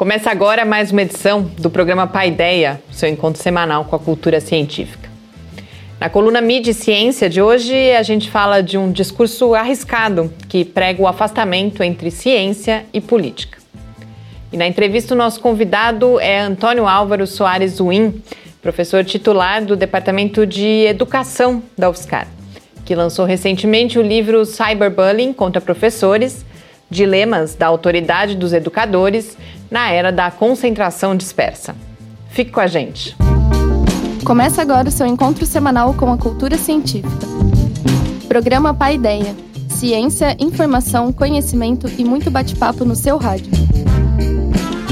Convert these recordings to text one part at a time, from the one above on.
Começa agora mais uma edição do programa Paideia, seu encontro semanal com a cultura científica. Na coluna Mídia e Ciência de hoje, a gente fala de um discurso arriscado que prega o afastamento entre ciência e política. E na entrevista, o nosso convidado é Antônio Álvaro Soares Win, professor titular do Departamento de Educação da UFSCar, que lançou recentemente o livro Cyberbullying contra Professores Dilemas da Autoridade dos Educadores na Era da Concentração Dispersa. Fique com a gente. Começa agora o seu encontro semanal com a cultura científica. Programa Pai Ideia. Ciência, informação, conhecimento e muito bate-papo no seu rádio.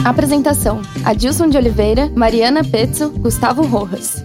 Apresentação: Adilson de Oliveira, Mariana Pezzo, Gustavo Rojas.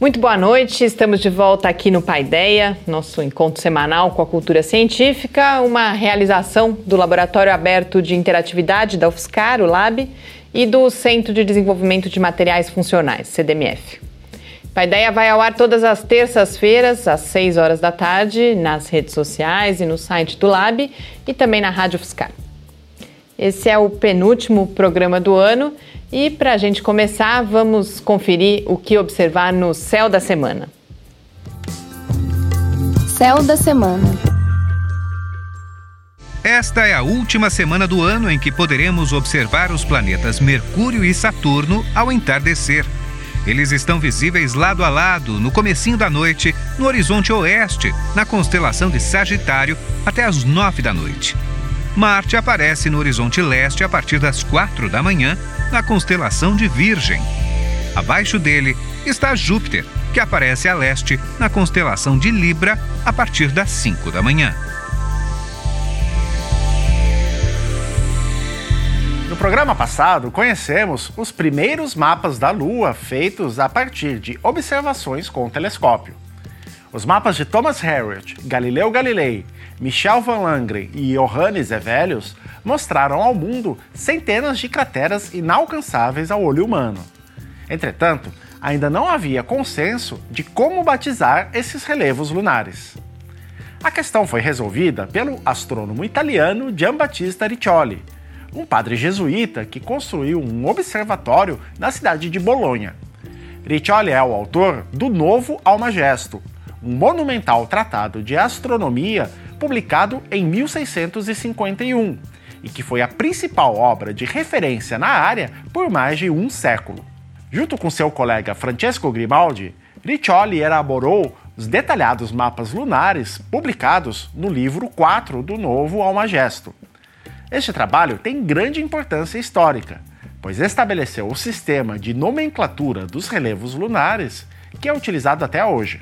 Muito boa noite, estamos de volta aqui no Paideia, nosso encontro semanal com a cultura científica, uma realização do Laboratório Aberto de Interatividade da UFSCar, o LAB, e do Centro de Desenvolvimento de Materiais Funcionais, CDMF. Paideia vai ao ar todas as terças-feiras, às 6 horas da tarde, nas redes sociais e no site do Lab e também na Rádio UFSCar. Esse é o penúltimo programa do ano e para a gente começar, vamos conferir o que observar no céu da semana. Céu da semana. Esta é a última semana do ano em que poderemos observar os planetas Mercúrio e Saturno ao entardecer. Eles estão visíveis lado a lado, no comecinho da noite, no horizonte oeste, na constelação de Sagitário, até as nove da noite. Marte aparece no horizonte leste a partir das quatro da manhã na constelação de Virgem. Abaixo dele está Júpiter, que aparece a leste na constelação de Libra a partir das 5 da manhã. No programa passado, conhecemos os primeiros mapas da Lua feitos a partir de observações com o telescópio. Os mapas de Thomas Harriot, Galileu Galilei, Michel van Langren e Johannes Hevelius mostraram ao mundo centenas de crateras inalcançáveis ao olho humano. Entretanto, ainda não havia consenso de como batizar esses relevos lunares. A questão foi resolvida pelo astrônomo italiano Giambattista Riccioli, um padre jesuíta que construiu um observatório na cidade de Bolonha. Riccioli é o autor do Novo Almagesto, um monumental tratado de astronomia publicado em 1651 e que foi a principal obra de referência na área por mais de um século. Junto com seu colega Francesco Grimaldi, Riccioli elaborou os detalhados mapas lunares publicados no livro 4 do Novo Almagesto. Este trabalho tem grande importância histórica, pois estabeleceu o sistema de nomenclatura dos relevos lunares que é utilizado até hoje.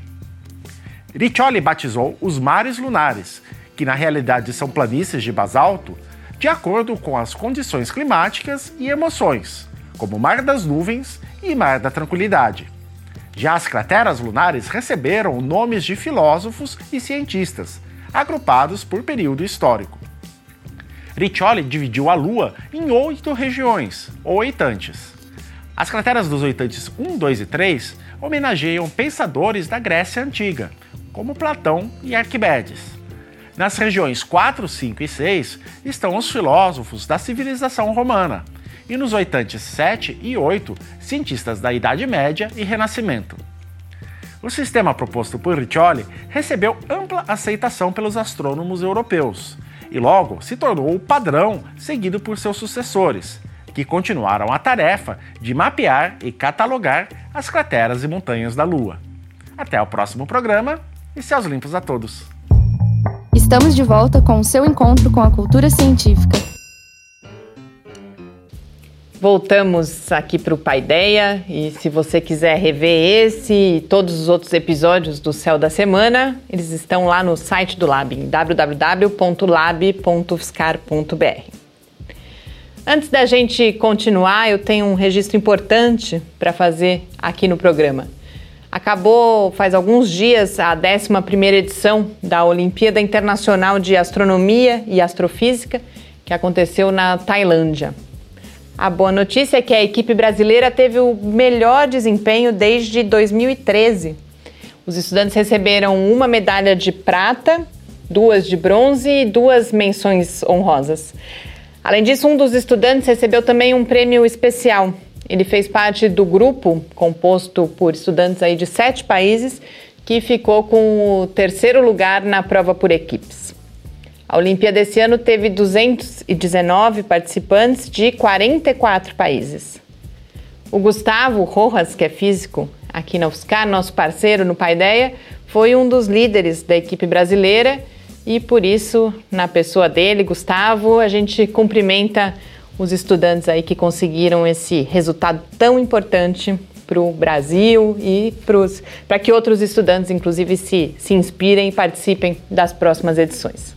Riccioli batizou os mares lunares, que na realidade são planícies de basalto, de acordo com as condições climáticas e emoções, como Mar das Nuvens e Mar da Tranquilidade. Já as crateras lunares receberam nomes de filósofos e cientistas, agrupados por período histórico. Riccioli dividiu a Lua em oito regiões, ou oitantes. As crateras dos oitantes 1, 2 e 3 homenageiam pensadores da Grécia Antiga, como Platão e Arquimedes. Nas regiões 4, 5 e 6 estão os filósofos da civilização romana, e nos oitantes 7 e 8, cientistas da Idade Média e Renascimento. O sistema proposto por Riccioli recebeu ampla aceitação pelos astrônomos europeus e logo se tornou o padrão seguido por seus sucessores, que continuaram a tarefa de mapear e catalogar as crateras e montanhas da Lua. Até o próximo programa e céus limpos a todos! Estamos de volta com o seu encontro com a cultura científica. Voltamos aqui para o Paideia e se você quiser rever esse e todos os outros episódios do Céu da Semana, eles estão lá no site do Lab, em www.lab.fiscar.br. Antes da gente continuar, eu tenho um registro importante para fazer aqui no programa. Acabou faz alguns dias a 11ª edição da Olimpíada Internacional de Astronomia e Astrofísica, que aconteceu na Tailândia. A boa notícia é que a equipe brasileira teve o melhor desempenho desde 2013. Os estudantes receberam uma medalha de prata, duas de bronze e duas menções honrosas. Além disso, um dos estudantes recebeu também um prêmio especial. Ele fez parte do grupo composto por estudantes aí de sete países que ficou com o terceiro lugar na prova por equipes. A Olimpíada desse ano teve 219 participantes de 44 países. O Gustavo Rojas, que é físico aqui na UFSCar, nosso parceiro no Paideia, foi um dos líderes da equipe brasileira e por isso, na pessoa dele, Gustavo, a gente cumprimenta os estudantes aí que conseguiram esse resultado tão importante para o Brasil e para que outros estudantes, inclusive, se, se inspirem e participem das próximas edições.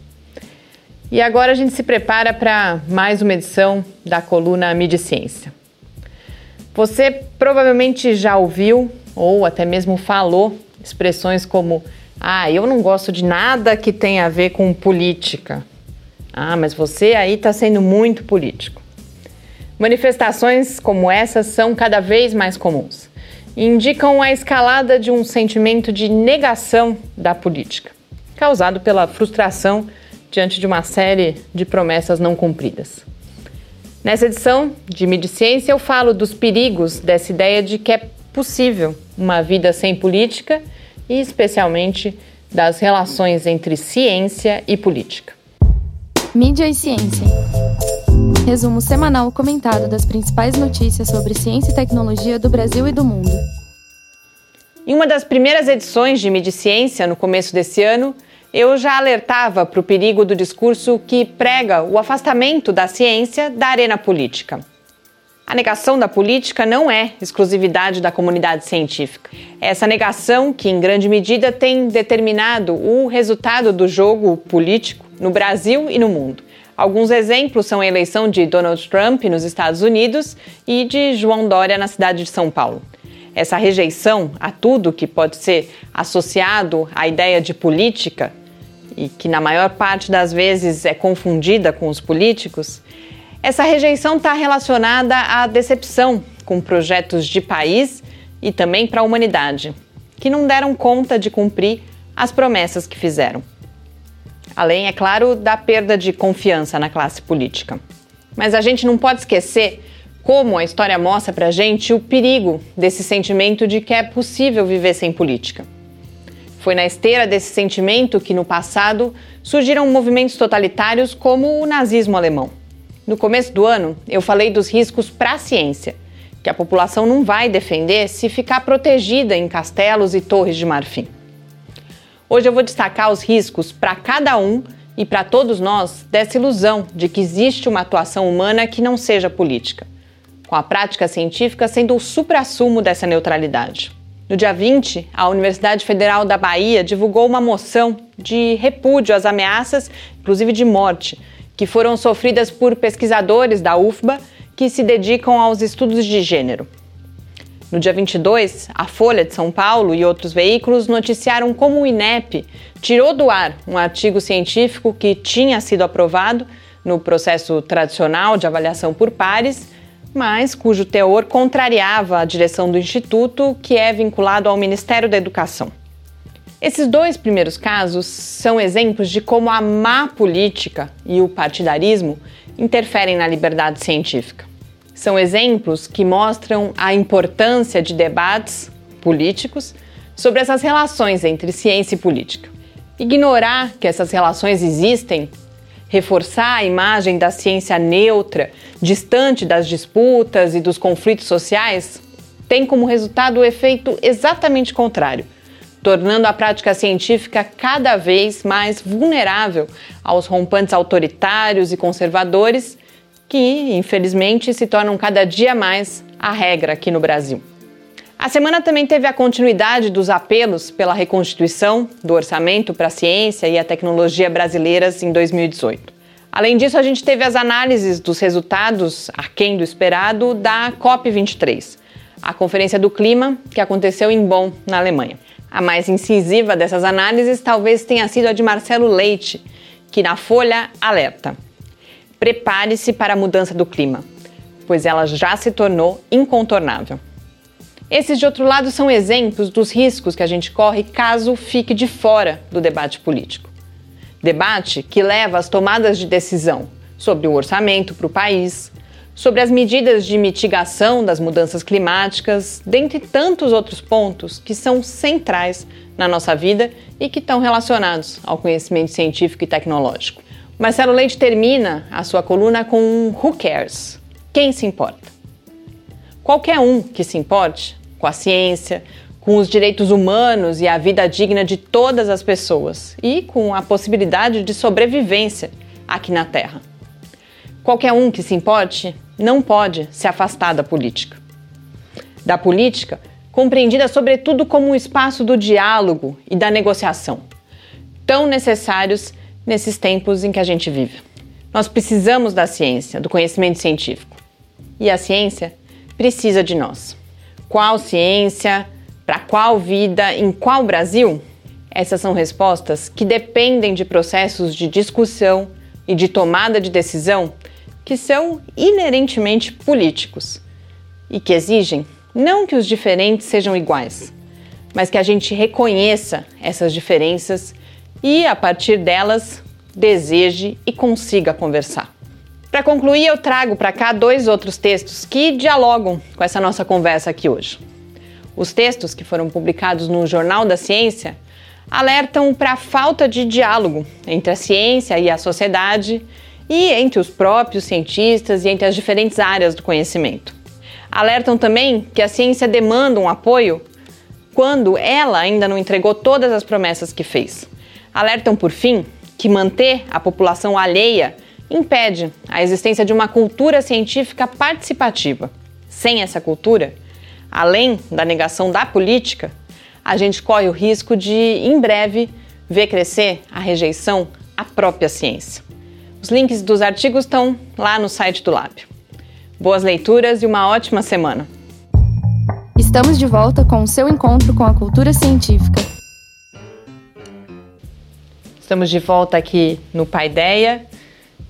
E agora a gente se prepara para mais uma edição da coluna Mídia Ciência. Você provavelmente já ouviu ou até mesmo falou expressões como ah, eu não gosto de nada que tenha a ver com política. Ah, mas você aí está sendo muito político. Manifestações como essas são cada vez mais comuns indicam a escalada de um sentimento de negação da política, causado pela frustração diante de uma série de promessas não cumpridas. Nessa edição de Mediciência, eu falo dos perigos dessa ideia de que é possível uma vida sem política e especialmente das relações entre ciência e política. Mídia e ciência. Resumo semanal comentado das principais notícias sobre ciência e tecnologia do Brasil e do mundo. Em uma das primeiras edições de Mídia e Ciência, no começo desse ano, eu já alertava para o perigo do discurso que prega o afastamento da ciência da arena política. A negação da política não é exclusividade da comunidade científica. Essa negação que, em grande medida, tem determinado o resultado do jogo político no Brasil e no mundo. Alguns exemplos são a eleição de Donald Trump nos Estados Unidos e de João Dória na cidade de São Paulo. Essa rejeição a tudo que pode ser associado à ideia de política e que, na maior parte das vezes, é confundida com os políticos, essa rejeição está relacionada à decepção com projetos de país e também para a humanidade, que não deram conta de cumprir as promessas que fizeram. Além, é claro, da perda de confiança na classe política. Mas a gente não pode esquecer como a história mostra para a gente o perigo desse sentimento de que é possível viver sem política. Foi na esteira desse sentimento que, no passado, surgiram movimentos totalitários como o nazismo alemão. No começo do ano, eu falei dos riscos para a ciência, que a população não vai defender se ficar protegida em castelos e torres de marfim. Hoje eu vou destacar os riscos para cada um e para todos nós dessa ilusão de que existe uma atuação humana que não seja política, com a prática científica sendo o suprassumo dessa neutralidade. No dia 20, a Universidade Federal da Bahia divulgou uma moção de repúdio às ameaças, inclusive de morte, que foram sofridas por pesquisadores da UFBA que se dedicam aos estudos de gênero. No dia 22, a Folha de São Paulo e outros veículos noticiaram como o INEP tirou do ar um artigo científico que tinha sido aprovado no processo tradicional de avaliação por pares, mas cujo teor contrariava a direção do instituto, que é vinculado ao Ministério da Educação. Esses dois primeiros casos são exemplos de como a má política e o partidarismo interferem na liberdade científica. São exemplos que mostram a importância de debates políticos sobre essas relações entre ciência e política. Ignorar que essas relações existem, reforçar a imagem da ciência neutra, distante das disputas e dos conflitos sociais, tem como resultado o efeito exatamente contrário tornando a prática científica cada vez mais vulnerável aos rompantes autoritários e conservadores que, infelizmente, se tornam cada dia mais a regra aqui no Brasil. A semana também teve a continuidade dos apelos pela reconstituição do orçamento para a ciência e a tecnologia brasileiras em 2018. Além disso, a gente teve as análises dos resultados, aquém do esperado, da COP23, a Conferência do Clima, que aconteceu em Bonn, na Alemanha. A mais incisiva dessas análises talvez tenha sido a de Marcelo Leite, que na Folha alerta: prepare-se para a mudança do clima, pois ela já se tornou incontornável. Esses, de outro lado, são exemplos dos riscos que a gente corre caso fique de fora do debate político. Debate que leva às tomadas de decisão sobre o orçamento para o país, sobre as medidas de mitigação das mudanças climáticas, dentre tantos outros pontos que são centrais na nossa vida e que estão relacionados ao conhecimento científico e tecnológico. Marcelo Leite termina a sua coluna com um Who cares? Quem se importa? Qualquer um que se importe com a ciência, com os direitos humanos e a vida digna de todas as pessoas e com a possibilidade de sobrevivência aqui na Terra. Qualquer um que se importe não pode se afastar da política. Da política, compreendida sobretudo como um espaço do diálogo e da negociação, tão necessários nesses tempos em que a gente vive. Nós precisamos da ciência, do conhecimento científico. E a ciência precisa de nós. Qual ciência? Para qual vida? Em qual Brasil? Essas são respostas que dependem de processos de discussão e de tomada de decisão que são inerentemente políticos e que exigem não que os diferentes sejam iguais, mas que a gente reconheça essas diferenças e, a partir delas, deseje e consiga conversar. Para concluir, eu trago para cá dois outros textos que dialogam com essa nossa conversa aqui hoje. Os textos que foram publicados no Jornal da Ciência alertam para a falta de diálogo entre a ciência e a sociedade e entre os próprios cientistas e entre as diferentes áreas do conhecimento. Alertam também que a ciência demanda um apoio quando ela ainda não entregou todas as promessas que fez. Alertam, por fim, que manter a população alheia impede a existência de uma cultura científica participativa. Sem essa cultura, além da negação da política, a gente corre o risco de, em breve, ver crescer a rejeição à própria ciência. Os links dos artigos estão lá no site do Lab. Boas leituras e uma ótima semana! Estamos de volta com o seu encontro com a cultura científica. Estamos de volta aqui no Paideia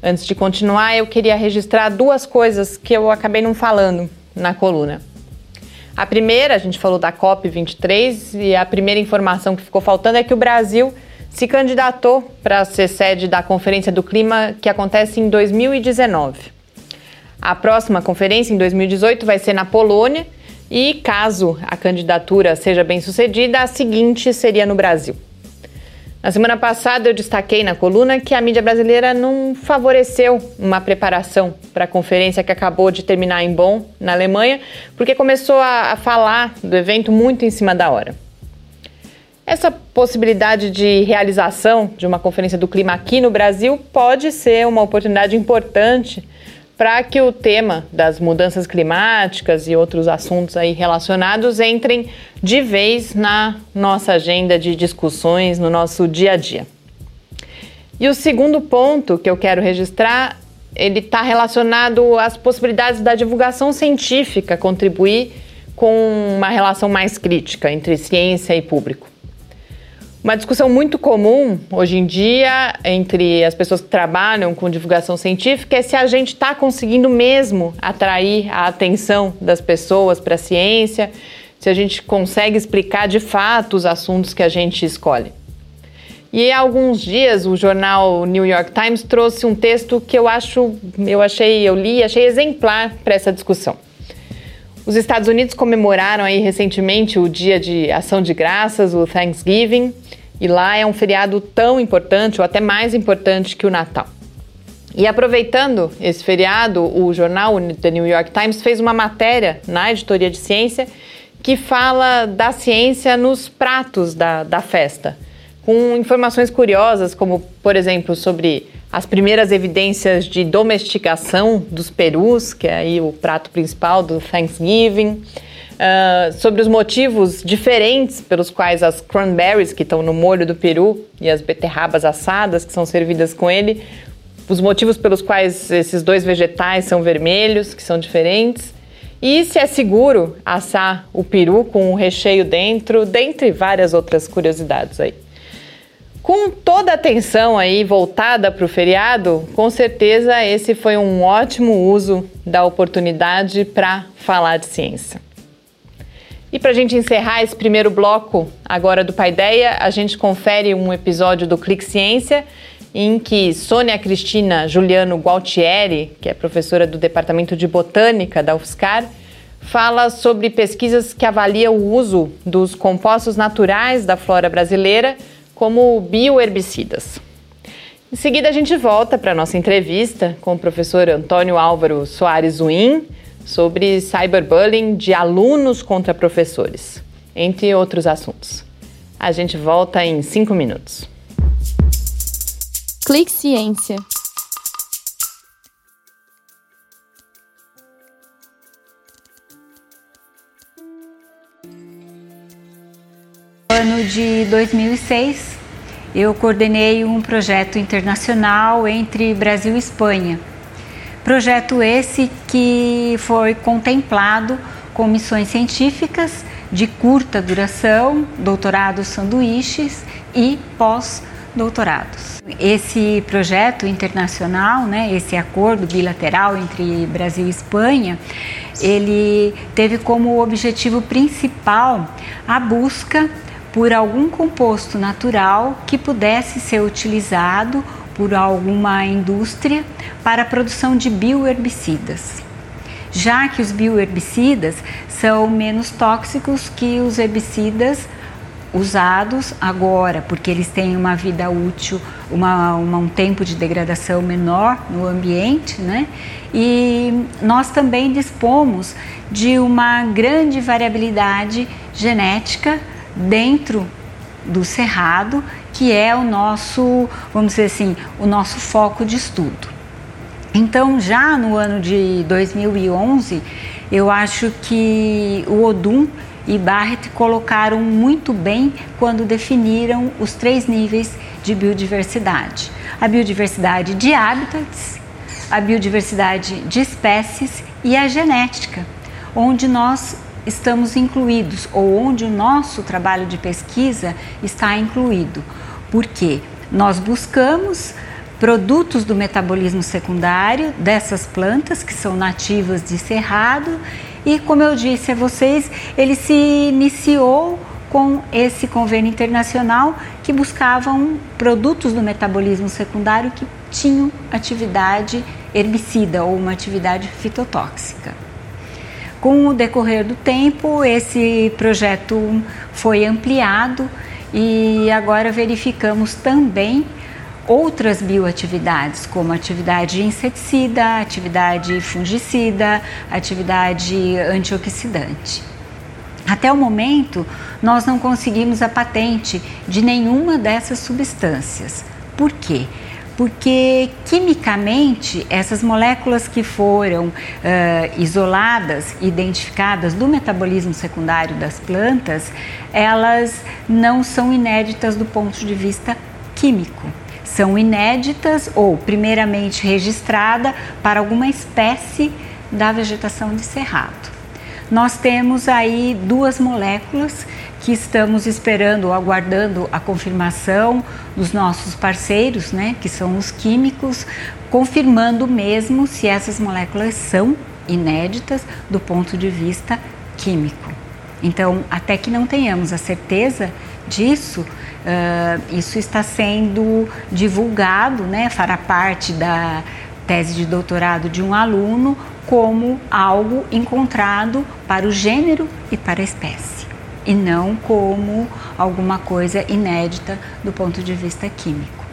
Antes de continuar, eu queria registrar duas coisas que eu acabei não falando na coluna. A primeira, a gente falou da COP23 e a primeira informação que ficou faltando é que o Brasil se candidatou para ser sede da Conferência do Clima que acontece em 2019. A próxima conferência, em 2018, vai ser na Polônia e, caso a candidatura seja bem sucedida, a seguinte seria no Brasil. Na semana passada eu destaquei na coluna que a mídia brasileira não favoreceu uma preparação para a conferência que acabou de terminar em Bonn, na Alemanha, porque começou a, a falar do evento muito em cima da hora. Essa possibilidade de realização de uma conferência do clima aqui no Brasil pode ser uma oportunidade importante para que o tema das mudanças climáticas e outros assuntos aí relacionados entrem de vez na nossa agenda de discussões no nosso dia a dia. E o segundo ponto que eu quero registrar, ele está relacionado às possibilidades da divulgação científica contribuir com uma relação mais crítica entre ciência e público. Uma discussão muito comum hoje em dia entre as pessoas que trabalham com divulgação científica é se a gente está conseguindo mesmo atrair a atenção das pessoas para a ciência, se a gente consegue explicar de fato os assuntos que a gente escolhe. E há alguns dias o jornal New York Times trouxe um texto que eu acho, eu achei, eu li, achei exemplar para essa discussão. Os Estados Unidos comemoraram aí recentemente o Dia de Ação de Graças, o Thanksgiving, e lá é um feriado tão importante, ou até mais importante que o Natal. E aproveitando esse feriado, o jornal The New York Times fez uma matéria na editoria de ciência que fala da ciência nos pratos da, da festa, com informações curiosas, como, por exemplo, sobre as primeiras evidências de domesticação dos perus, que é aí o prato principal do Thanksgiving, uh, sobre os motivos diferentes pelos quais as cranberries, que estão no molho do peru, e as beterrabas assadas, que são servidas com ele, os motivos pelos quais esses dois vegetais são vermelhos, que são diferentes. E se é seguro assar o peru com o recheio dentro, dentre várias outras curiosidades aí. Com toda a atenção aí voltada para o feriado, com certeza esse foi um ótimo uso da oportunidade para falar de ciência. E para a gente encerrar esse primeiro bloco agora do Paideia, a gente confere um episódio do Clique Ciência em que Sônia Cristina Juliano Gualtieri, que é professora do Departamento de Botânica da UFSCar, fala sobre pesquisas que avaliam o uso dos compostos naturais da flora brasileira como bioherbicidas. Em seguida, a gente volta para a nossa entrevista com o professor Antônio Álvaro Soares Zuin sobre cyberbullying de alunos contra professores, entre outros assuntos. A gente volta em cinco minutos. Clique Ciência. Ano de 2006, eu coordenei um projeto internacional entre Brasil e Espanha. Projeto esse que foi contemplado com missões científicas de curta duração, doutorados sanduíches e pós-doutorados. Esse projeto internacional, né, esse acordo bilateral entre Brasil e Espanha, ele teve como objetivo principal a busca por algum composto natural que pudesse ser utilizado por alguma indústria para a produção de bioherbicidas. Já que os bioherbicidas são menos tóxicos que os herbicidas usados agora, porque eles têm uma vida útil, uma, uma, um tempo de degradação menor no ambiente, né? E nós também dispomos de uma grande variabilidade genética dentro do cerrado, que é o nosso, vamos dizer assim, o nosso foco de estudo. Então, já no ano de 2011, eu acho que o Odum e Barrett colocaram muito bem quando definiram os três níveis de biodiversidade: a biodiversidade de hábitats, a biodiversidade de espécies e a genética, onde nós estamos incluídos ou onde o nosso trabalho de pesquisa está incluído. Porque nós buscamos produtos do metabolismo secundário dessas plantas que são nativas de cerrado e como eu disse a vocês, ele se iniciou com esse convênio internacional que buscavam produtos do metabolismo secundário que tinham atividade herbicida ou uma atividade fitotóxica. Com o decorrer do tempo, esse projeto foi ampliado e agora verificamos também outras bioatividades, como atividade inseticida, atividade fungicida, atividade antioxidante. Até o momento, nós não conseguimos a patente de nenhuma dessas substâncias. Por quê? Porque quimicamente essas moléculas que foram uh, isoladas, identificadas do metabolismo secundário das plantas, elas não são inéditas do ponto de vista químico. São inéditas ou primeiramente registrada para alguma espécie da vegetação de cerrado. Nós temos aí duas moléculas que estamos esperando aguardando a confirmação dos nossos parceiros, né, que são os químicos, confirmando mesmo se essas moléculas são inéditas do ponto de vista químico. Então, até que não tenhamos a certeza disso, uh, isso está sendo divulgado, né, fará parte da tese de doutorado de um aluno como algo encontrado para o gênero e para a espécie e não como alguma coisa inédita do ponto de vista químico.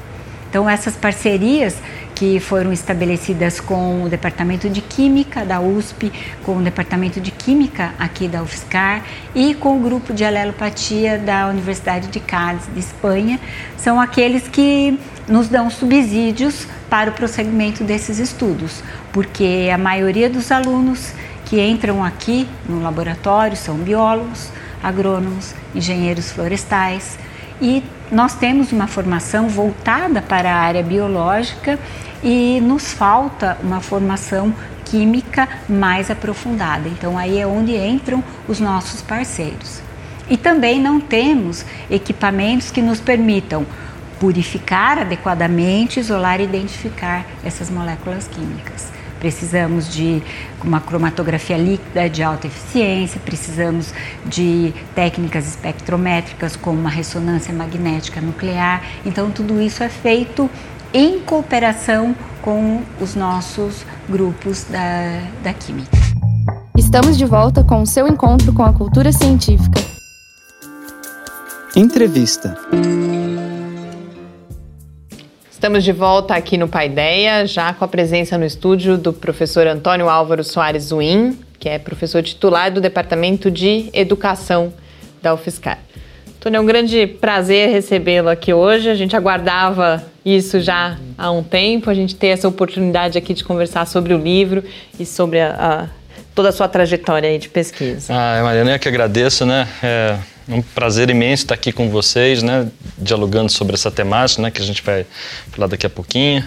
Então, essas parcerias que foram estabelecidas com o Departamento de Química da USP, com o Departamento de Química aqui da UFSCar e com o grupo de alelopatia da Universidade de Cádiz, de Espanha, são aqueles que nos dão subsídios para o prosseguimento desses estudos, porque a maioria dos alunos que entram aqui no laboratório são biólogos, agrônomos, engenheiros florestais e nós temos uma formação voltada para a área biológica e nos falta uma formação química mais aprofundada. Então aí é onde entram os nossos parceiros. E também não temos equipamentos que nos permitam purificar adequadamente, isolar e identificar essas moléculas químicas. Precisamos de uma cromatografia líquida de alta eficiência, precisamos de técnicas espectrométricas como uma ressonância magnética nuclear. Então, tudo isso é feito em cooperação com os nossos grupos da, da Química. Estamos de volta com o seu encontro com a cultura científica. Entrevista. Estamos de volta aqui no Paideia, já com a presença no estúdio do professor Antônio Álvaro Soares Zuin, que é professor titular do Departamento de Educação da UFSCar. Antônio, é um grande prazer recebê-lo aqui hoje. A gente aguardava isso já há um tempo, a gente ter essa oportunidade aqui de conversar sobre o livro e sobre a, a, toda a sua trajetória de pesquisa. Ah, Mariana, eu que agradeço, né? É um prazer imenso estar aqui com vocês, né? Dialogando sobre essa temática, né? Que a gente vai falar daqui a pouquinho.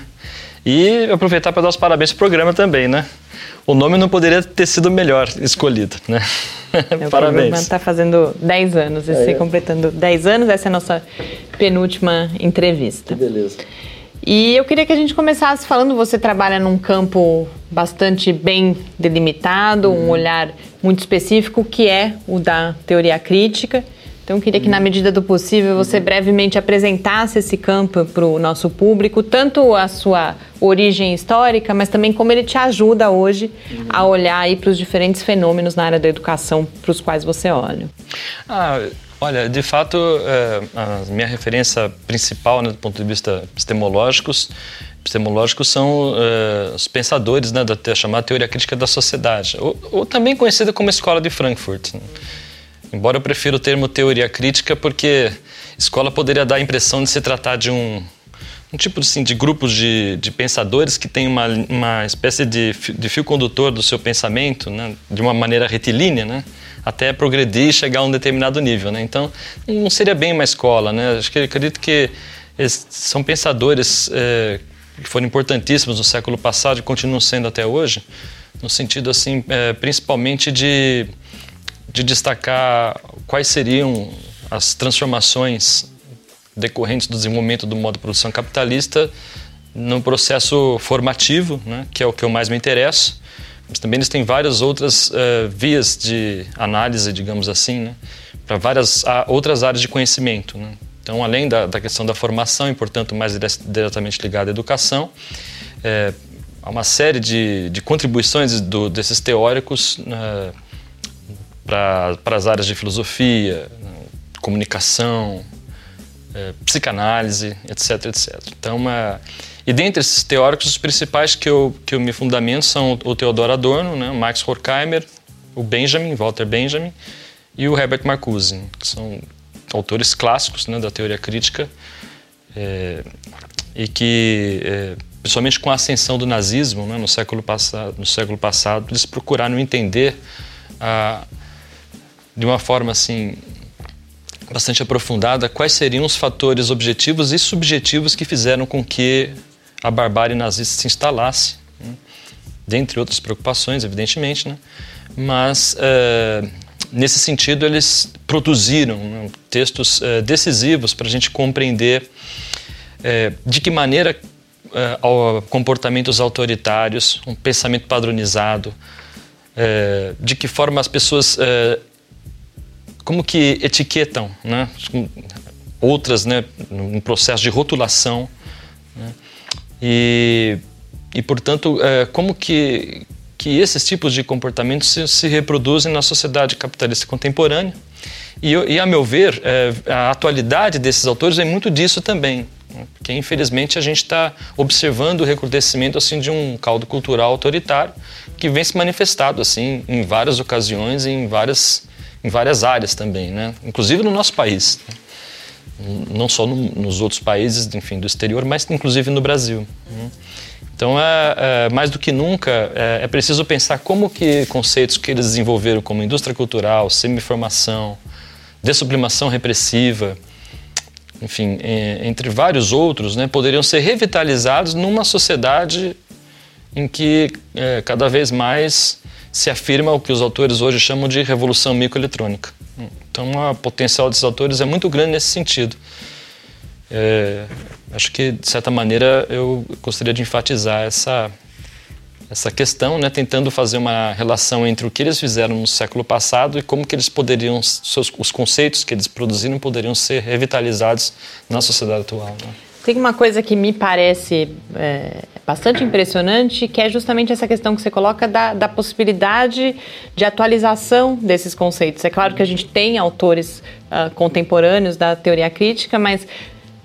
E aproveitar para dar os parabéns para o programa também, né? O nome não poderia ter sido melhor escolhido, né? É, Parabéns. está fazendo 10 anos, é, é. completando 10 anos. Essa é a nossa penúltima entrevista. Que beleza. E eu queria que a gente começasse falando, você trabalha num campo bastante bem delimitado, um uhum. olhar muito específico, que é o da teoria crítica. Então, eu queria que, na medida do possível, você brevemente apresentasse esse campo para o nosso público, tanto a sua origem histórica, mas também como ele te ajuda hoje a olhar para os diferentes fenômenos na área da educação para os quais você olha. Ah, olha, de fato, é, a minha referência principal, né, do ponto de vista epistemológicos, epistemológicos são é, os pensadores né, da chamada teoria crítica da sociedade, ou, ou também conhecida como Escola de Frankfurt. Embora eu prefira o termo teoria crítica porque escola poderia dar a impressão de se tratar de um, um tipo assim, de grupos de, de pensadores que tem uma, uma espécie de, de fio condutor do seu pensamento, né, de uma maneira retilínea, né, até progredir e chegar a um determinado nível. Né. Então, não seria bem uma escola. Né. Acho que acredito que são pensadores é, que foram importantíssimos no século passado e continuam sendo até hoje, no sentido assim, é, principalmente de de destacar quais seriam as transformações decorrentes do desenvolvimento do modo de produção capitalista no processo formativo, né, que é o que eu mais me interesso, mas também eles têm várias outras uh, vias de análise, digamos assim, né, para várias outras áreas de conhecimento. Né. Então, além da, da, questão da formação, e portanto mais diretamente ligada à educação, é, há uma série de, de contribuições do, desses teóricos uh, para as áreas de filosofia, comunicação, é, psicanálise, etc, etc. Então, uma, e dentre esses teóricos, os principais que eu, que eu me fundamento são o Theodor Adorno, né, Max Horkheimer, o Benjamin, Walter Benjamin, e o Herbert Marcuse, que são autores clássicos né, da teoria crítica é, e que, é, principalmente com a ascensão do nazismo né, no, século passado, no século passado, eles procuraram entender a, de uma forma assim bastante aprofundada quais seriam os fatores objetivos e subjetivos que fizeram com que a barbárie nazista se instalasse, né? dentre outras preocupações, evidentemente, né? mas é, nesse sentido eles produziram né, textos é, decisivos para a gente compreender é, de que maneira comportamentos autoritários, um pensamento padronizado, de que forma as pessoas como que etiquetam, né? outras, né, num processo de rotulação, né? e, e portanto, é, como que, que esses tipos de comportamentos se, se reproduzem na sociedade capitalista contemporânea. E, e a meu ver, é, a atualidade desses autores é muito disso também, né? porque infelizmente a gente está observando o recrudescimento assim de um caldo cultural autoritário que vem se manifestado assim em várias ocasiões em várias em várias áreas também, né? inclusive no nosso país. Não só no, nos outros países, enfim, do exterior, mas inclusive no Brasil. Né? Então, é, é, mais do que nunca, é, é, preciso pensar como que conceitos que eles desenvolveram como indústria cultural, semi-formação, dessublimação repressiva, enfim, entre vários outros, né, poderiam ser revitalizados numa sociedade em que é, cada vez mais se afirma o que os autores hoje chamam de revolução microeletrônica. Então, o potencial desses autores é muito grande nesse sentido. É, acho que, de certa maneira, eu gostaria de enfatizar essa, essa questão, né, tentando fazer uma relação entre o que eles fizeram no século passado e como que eles poderiam, seus, os conceitos que eles produziram poderiam ser revitalizados na sociedade atual. Né? Tem uma coisa que me parece é, bastante impressionante, que é justamente essa questão que você coloca da, da, possibilidade de atualização desses conceitos. É claro que a gente tem autores uh, contemporâneos da teoria crítica, mas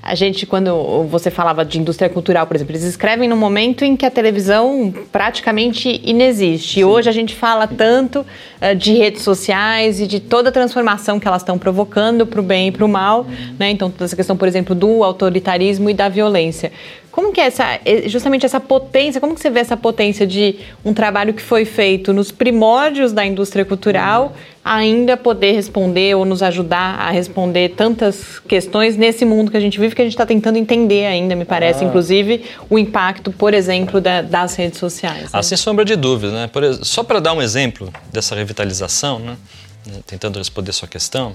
a gente, quando você falava de indústria cultural, por exemplo, eles escrevem no momento em que a televisão praticamente inexiste. Sim. Hoje a gente fala tanto uh, de redes sociais e de toda a transformação que elas estão provocando para o bem e para o mal. Né? Então, toda essa questão, por exemplo, do autoritarismo e da violência. Como que é essa, justamente essa potência, como que você vê essa potência de um trabalho que foi feito nos primórdios da indústria cultural ainda poder responder ou nos ajudar a responder tantas questões nesse mundo que a gente vive, que a gente está tentando entender ainda, me parece, ah. inclusive o impacto, por exemplo, da, das redes sociais. Né? Ah, sem sombra de dúvida, né? Por, só para dar um exemplo dessa revitalização, né? Né, tentando responder sua questão,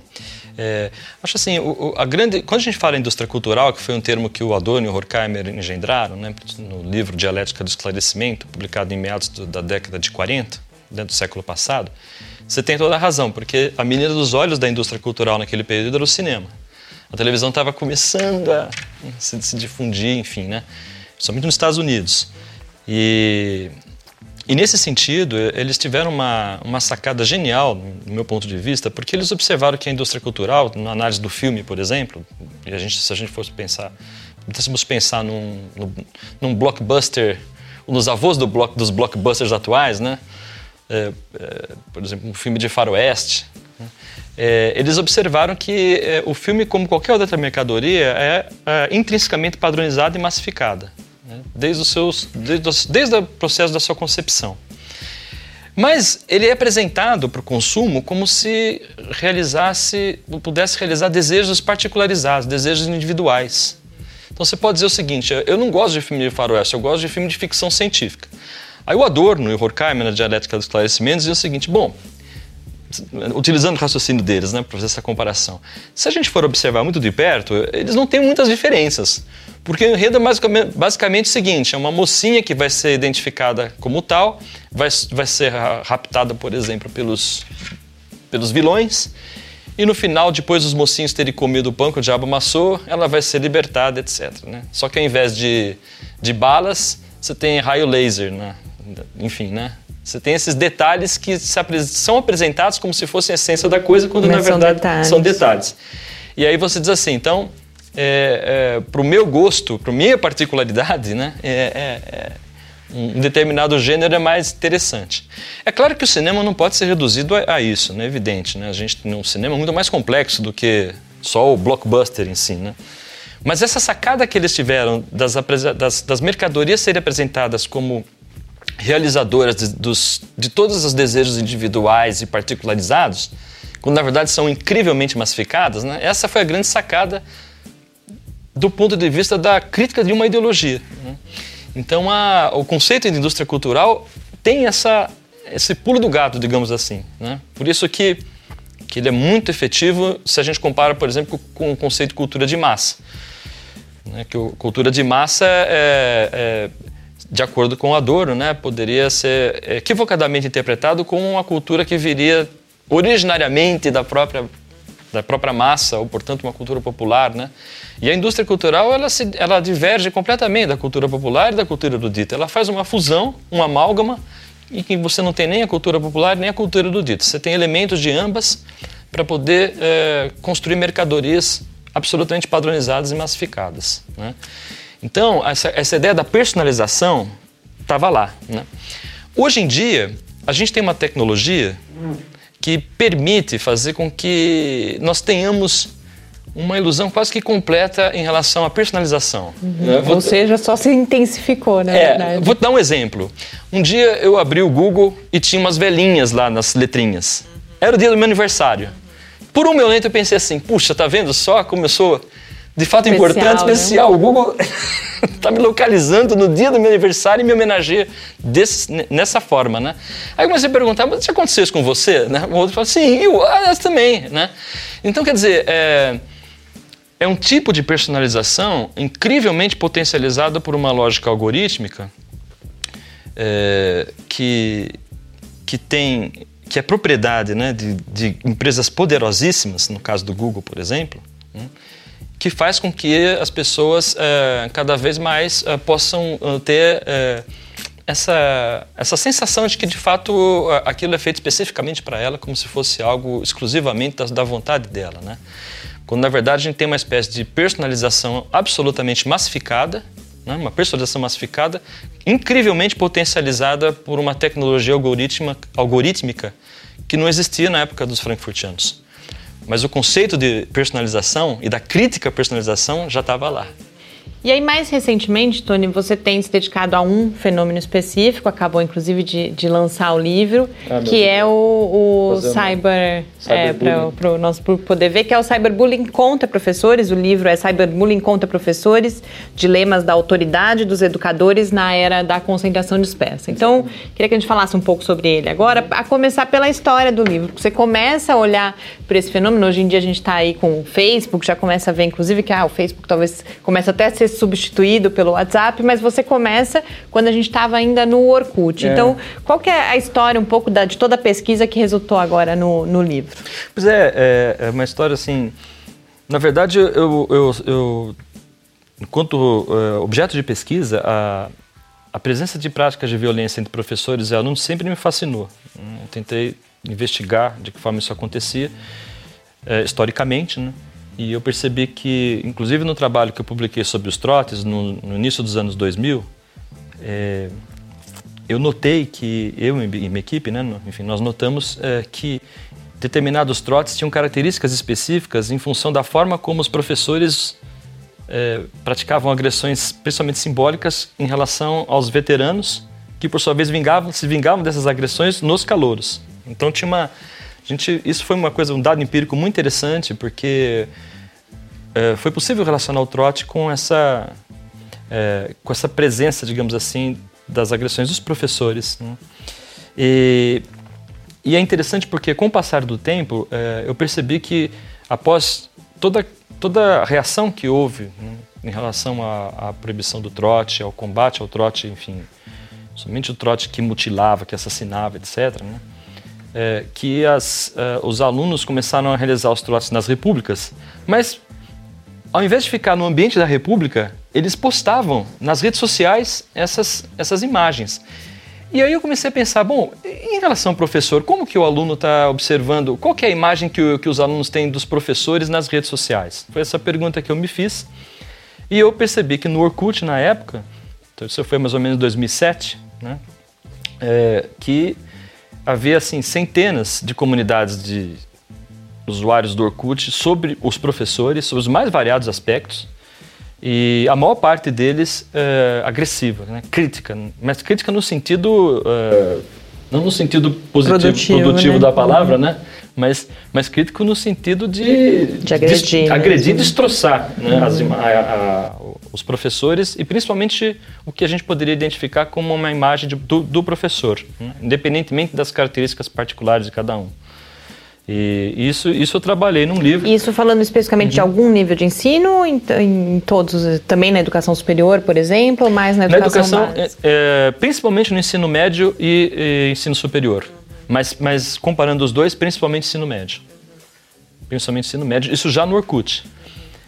é, acho assim, o, a grande, quando a gente fala em indústria cultural, que foi um termo que o Adorno e o Horkheimer engendraram, né, no livro Dialética do Esclarecimento, publicado em meados do, da década de 40, dentro do século passado, você tem toda a razão, porque a menina dos olhos da indústria cultural naquele período era o cinema. A televisão estava começando a se, se difundir, enfim, né, principalmente nos Estados Unidos. E e nesse sentido, eles tiveram uma, uma sacada genial, do meu ponto de vista, porque eles observaram que a indústria cultural, na análise do filme, por exemplo, e a gente, se a gente fosse pensar, pudéssemos pensar num, num, blockbuster, nos avós do block, dos blockbusters atuais, né? É, é, por exemplo, um filme de faroeste, né? é, eles observaram que é, o filme, como qualquer outra mercadoria, é, é intrinsecamente padronizada e massificada né? desde, os seus, desde, desde o processo da sua concepção. Mas ele é apresentado para o consumo como se realizasse, pudesse realizar desejos particularizados, desejos individuais. Então você pode dizer o seguinte: eu não gosto de filme de faroeste, eu gosto de filme de ficção científica. Aí o Adorno e o Horkheimer na dialética dos esclarecimentos diziam o seguinte: bom, utilizando o raciocínio deles, né, para fazer essa comparação. Se a gente for observar muito de perto, eles não têm muitas diferenças. Porque o enredo é basicamente, o seguinte: é uma mocinha que vai ser identificada como tal, vai, vai ser raptada, por exemplo, pelos, pelos vilões, e no final, depois dos mocinhos terem comido o pão que o diabo amassou, ela vai ser libertada, etc. Né? Só que ao invés de, de balas, você tem raio laser, né? enfim, né? Você tem esses detalhes que são apresentados como se fossem a essência da coisa, quando Mas na verdade são detalhes. são detalhes. E aí você diz assim, então, é, é, para o meu gosto, para minha particularidade, né, é, é, é, um determinado gênero é mais interessante. É claro que o cinema não pode ser reduzido a, a isso, né, evidente. Né? A gente tem um cinema muito mais complexo do que só o blockbuster em si, né? Mas essa sacada que eles tiveram das, das, das mercadorias serem apresentadas como realizadoras de, dos, de todos os desejos individuais e particularizados, quando na verdade são incrivelmente massificadas, né? essa foi a grande sacada do ponto de vista da crítica de uma ideologia. Né? Então, a, o conceito de indústria cultural tem essa, esse pulo do gato, digamos assim. Né? Por isso que, que ele é muito efetivo se a gente compara, por exemplo, com o conceito de cultura de massa. Né? Que o, cultura de massa é, é de acordo com Adorno, né, poderia ser equivocadamente interpretado como uma cultura que viria originariamente da própria da própria massa, ou portanto uma cultura popular, né? E a indústria cultural ela se, ela diverge completamente da cultura popular e da cultura erudita. Ela faz uma fusão, uma amálgama, e que você não tem nem a cultura popular nem a cultura erudita. Você tem elementos de ambas para poder é, construir mercadorias absolutamente padronizadas e massificadas, né? Então, essa, essa ideia da personalização estava lá. Né? Hoje em dia, a gente tem uma tecnologia que permite fazer com que nós tenhamos uma ilusão quase que completa em relação à personalização. Uhum. Vou... Ou seja, só se intensificou, né? É, vou dar um exemplo. Um dia eu abri o Google e tinha umas velhinhas lá nas letrinhas. Era o dia do meu aniversário. Por um momento eu pensei assim, puxa, tá vendo só como eu sou de fato especial, importante, né? especial. O Google está me localizando no dia do meu aniversário e me homenageia desse, nessa forma, né? Aí comecei a perguntar, mas já aconteceu isso com você? Né? O outro falou, sim, eu ah, também, né? Então, quer dizer, é, é um tipo de personalização incrivelmente potencializada por uma lógica algorítmica é, que, que tem que é propriedade né, de, de empresas poderosíssimas, no caso do Google, por exemplo, né, que faz com que as pessoas é, cada vez mais é, possam é, ter é, essa, essa sensação de que de fato aquilo é feito especificamente para ela, como se fosse algo exclusivamente da, da vontade dela. Né? Quando na verdade a gente tem uma espécie de personalização absolutamente massificada, né? uma personalização massificada, incrivelmente potencializada por uma tecnologia algorítmica que não existia na época dos frankfurtianos. Mas o conceito de personalização e da crítica à personalização já estava lá. E aí, mais recentemente, Tony, você tem se dedicado a um fenômeno específico, acabou inclusive de, de lançar o livro, ah, que é o, o cyber, é, para o nosso público poder ver, que é o Cyberbullying contra professores. O livro é Cyberbullying contra professores, dilemas da autoridade dos educadores na era da concentração dispersa. Então, queria que a gente falasse um pouco sobre ele agora, a começar pela história do livro. Você começa a olhar para esse fenômeno, hoje em dia a gente está aí com o Facebook, já começa a ver, inclusive, que ah, o Facebook talvez comece até a ser substituído pelo WhatsApp, mas você começa quando a gente estava ainda no Orkut. É. Então, qual que é a história um pouco da, de toda a pesquisa que resultou agora no, no livro? Pois é, é, é, uma história assim... Na verdade, eu, eu, eu enquanto é, objeto de pesquisa, a, a presença de práticas de violência entre professores e alunos sempre me fascinou. Eu tentei investigar de que forma isso acontecia, é, historicamente, né? E eu percebi que, inclusive no trabalho que eu publiquei sobre os trotes, no, no início dos anos 2000, é, eu notei que, eu e minha equipe, né, enfim, nós notamos é, que determinados trotes tinham características específicas em função da forma como os professores é, praticavam agressões, principalmente simbólicas, em relação aos veteranos, que por sua vez vingavam, se vingavam dessas agressões nos calouros. Então tinha uma gente, isso foi uma coisa, um dado empírico muito interessante, porque é, foi possível relacionar o trote com essa, é, com essa presença, digamos assim, das agressões dos professores. Né? E, e, é interessante porque, com o passar do tempo, é, eu percebi que, após toda, toda a reação que houve né, em relação à, à proibição do trote, ao combate ao trote, enfim, somente o trote que mutilava, que assassinava, etc., né? É, que as, é, os alunos começaram a realizar os trotes nas repúblicas, mas ao invés de ficar no ambiente da república, eles postavam nas redes sociais essas, essas imagens. E aí eu comecei a pensar, bom, em relação ao professor, como que o aluno está observando, qual é a imagem que, que os alunos têm dos professores nas redes sociais? Foi essa pergunta que eu me fiz. E eu percebi que no Orkut, na época, então isso foi mais ou menos 2007, né, é, que havia assim centenas de comunidades de usuários do Orkut sobre os professores, sobre os mais variados aspectos. E a maior parte deles é, agressiva, né? crítica, mas crítica no sentido é, não no sentido positivo, produtivo, produtivo né? da palavra, né? Mas, mas crítico no sentido de, de agredir, de, agredir e destroçar né? As, a, a, os professores e principalmente o que a gente poderia identificar como uma imagem de, do, do, professor, né? independentemente das características particulares de cada um. E isso, isso eu trabalhei num livro. Isso falando especificamente uhum. de algum nível de ensino, em, em, todos, também na educação superior, por exemplo, ou mais na educação, na educação é, é, principalmente no ensino médio e, e, ensino superior. Mas, mas comparando os dois, principalmente ensino médio. Principalmente ensino médio, isso já no Orkut.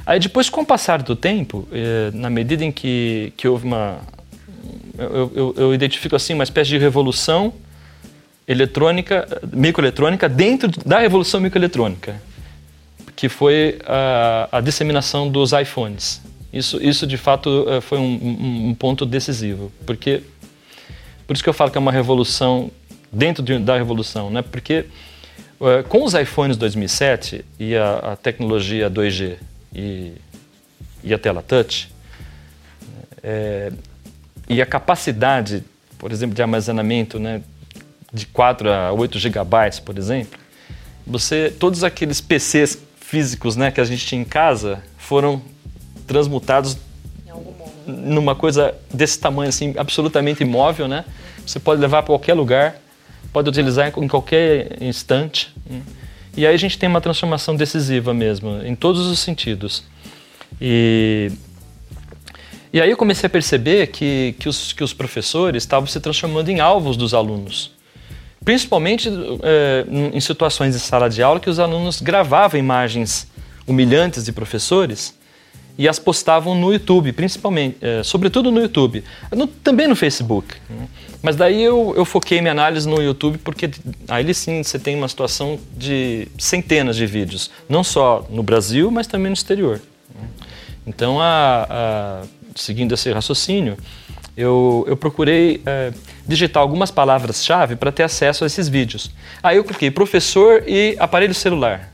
Aí depois, com o passar do tempo, é, na medida em que, que houve uma... Eu, eu, eu identifico assim uma espécie de revolução eletrônica, microeletrônica dentro da revolução microeletrônica, que foi a, a disseminação dos iPhones. Isso, isso de fato eh, foi um, um, ponto decisivo, porque por isso que eu falo que é uma revolução dentro de, da revolução, né? Porque uh, com os iPhones 2007 e a, a tecnologia 2G e, e, a tela touch é, e a capacidade, por exemplo, de armazenamento, né? De 4 a 8 gigabytes, por exemplo, você todos aqueles PCs físicos, né, que a gente tinha em casa, foram transmutados numa coisa desse tamanho, assim, absolutamente imóvel, né? Você pode levar para qualquer lugar, pode utilizar em qualquer instante. Né? E aí a gente tem uma transformação decisiva mesmo, em todos os sentidos. E, e aí eu comecei a perceber que, que, os, que os professores estavam se transformando em alvos dos alunos. Principalmente é, em situações de sala de aula que os alunos gravavam imagens humilhantes de professores e as postavam no YouTube, principalmente, é, sobretudo no YouTube, no, também no Facebook. Né? Mas daí eu, eu foquei minha análise no YouTube porque aí sim você tem uma situação de centenas de vídeos, não só no Brasil, mas também no exterior. Né? Então, a, a, seguindo esse raciocínio, eu, eu procurei é, digitar algumas palavras-chave para ter acesso a esses vídeos. Aí eu coloquei professor e aparelho celular,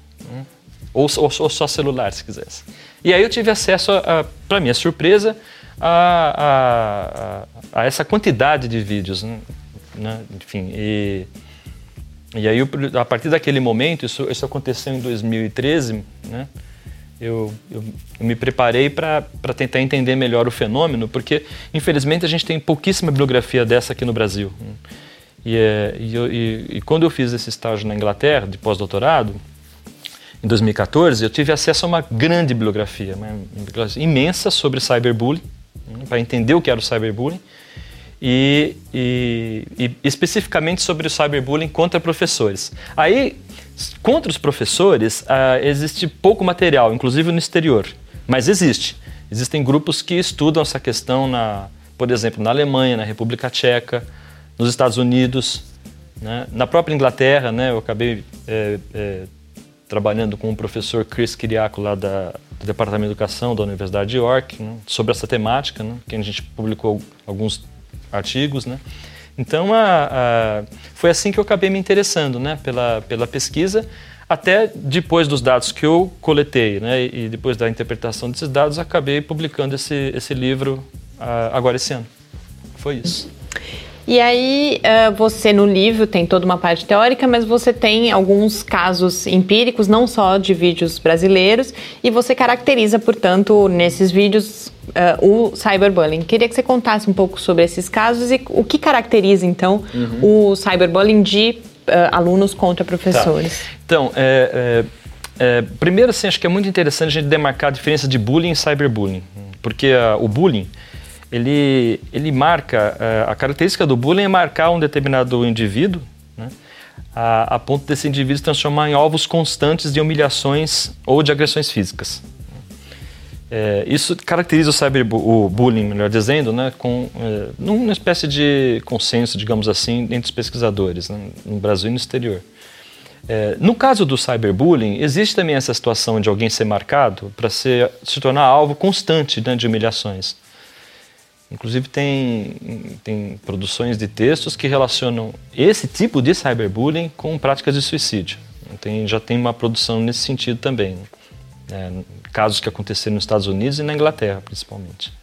ou, ou, ou só celular, se quisesse. E aí eu tive acesso, para minha surpresa, a, a, a, essa quantidade de vídeos. Né? né? Enfim, e, e aí a partir daquele momento, isso, isso aconteceu em 2013, né? Eu, eu, eu, me preparei para tentar entender melhor o fenômeno, porque infelizmente a gente tem pouquíssima bibliografia dessa aqui no Brasil. E, é, e, e, e, quando eu fiz esse estágio na Inglaterra, de pós-doutorado, em 2014, eu tive acesso a uma grande bibliografia, uma bibliografia imensa sobre cyberbullying, né, para entender o que era o cyberbullying, e, e, e, especificamente sobre o cyberbullying contra professores. Aí, contra os professores, uh, existe pouco material, inclusive no exterior, mas existe. Existem grupos que estudam essa questão, na, por exemplo, na Alemanha, na República Tcheca, nos Estados Unidos, né? na própria Inglaterra, né? eu acabei é, é, trabalhando com o professor Chris Kiriakou lá da, do Departamento de Educação da Universidade de York, né, sobre essa temática, né, que a gente publicou alguns artigos, né. Então, a, a, foi assim que eu acabei me interessando, né, pela, pela pesquisa, até depois dos dados que eu coletei, né, e depois da interpretação desses dados, acabei publicando esse, esse livro uh, agora esse ano. Foi isso. E aí, uh, você no livro tem toda uma parte teórica, mas você tem alguns casos empíricos, não só de vídeos brasileiros, e você caracteriza, portanto, nesses vídeos uh, o cyberbullying. Queria que você contasse um pouco sobre esses casos e o que caracteriza, então, uhum. o cyberbullying de uh, alunos contra professores. Tá. Então, é, é, é, primeiro, assim, acho que é muito interessante a gente demarcar a diferença de bullying e cyberbullying, porque o bullying ele, ele marca, eh, a característica do bullying é marcar um determinado indivíduo, né, a, a, ponto desse indivíduo se transformar em alvos constantes de humilhações ou de agressões físicas. É, isso caracteriza o cyberbullying, melhor dizendo, né, com é, numa espécie de consenso, digamos assim, entre os pesquisadores, né, no Brasil e no exterior. É, no caso do cyberbullying, existe também essa situação de alguém ser marcado para se tornar alvo constante né, de humilhações. Inclusive tem, tem produções de textos que relacionam esse tipo de cyberbullying com práticas de suicídio. Tem, já tem uma produção nesse sentido também. Né? casos que aconteceram nos Estados Unidos e na Inglaterra, principalmente.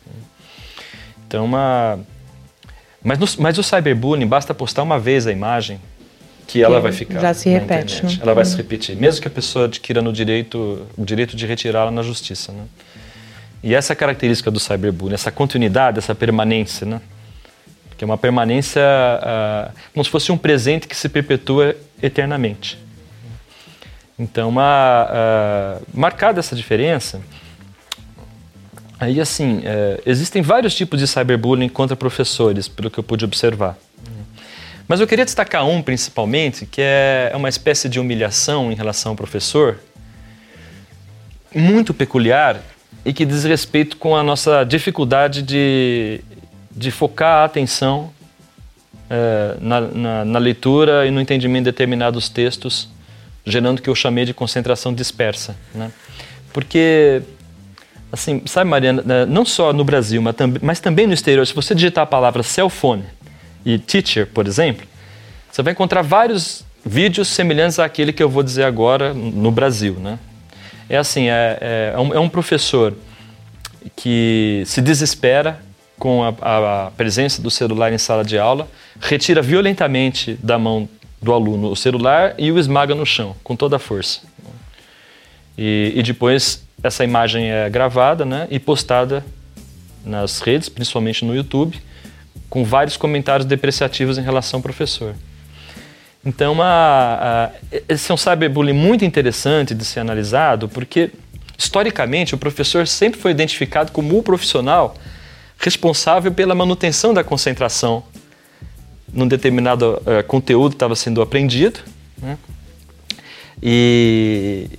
Então, uma... Mas, no, mas o cyberbullying, basta postar uma vez a imagem que ela vai ficar. Já se repete. Né? Ela vai se repetir, mesmo que a pessoa adquira no direito, o direito de retirá-la na justiça. Né? E essa característica do cyberbullying, essa continuidade, essa permanência, né? Que é uma permanência uh, como se fosse um presente que se perpetua eternamente. Então, uma, uh, marcada essa diferença, aí assim, uh, existem vários tipos de cyberbullying contra professores, pelo que eu pude observar. Mas eu queria destacar um principalmente, que é uma espécie de humilhação em relação ao professor, muito peculiar e que diz respeito com a nossa dificuldade de, de focar a atenção é, na, na, na, leitura e no entendimento de determinados textos, gerando o que eu chamei de concentração dispersa. Né? Porque, assim, sabe, Mariana, né, não só no Brasil, mas, tam mas também no exterior, se você digitar a palavra cell phone e teacher, por exemplo, você vai encontrar vários vídeos semelhantes àquele que eu vou dizer agora no Brasil, né? É assim, é, é, é, um, é um professor que se desespera com a, a, presença do celular em sala de aula, retira violentamente da mão do aluno o celular e o esmaga no chão, com toda a força. E, e depois essa imagem é gravada né, e postada nas redes, principalmente no YouTube, com vários comentários depreciativos em relação ao professor. Então, a, esse é um cyberbullying muito interessante de ser analisado, porque historicamente o professor sempre foi identificado como o profissional responsável pela manutenção da concentração num determinado uh, conteúdo que estava sendo aprendido. Né? E,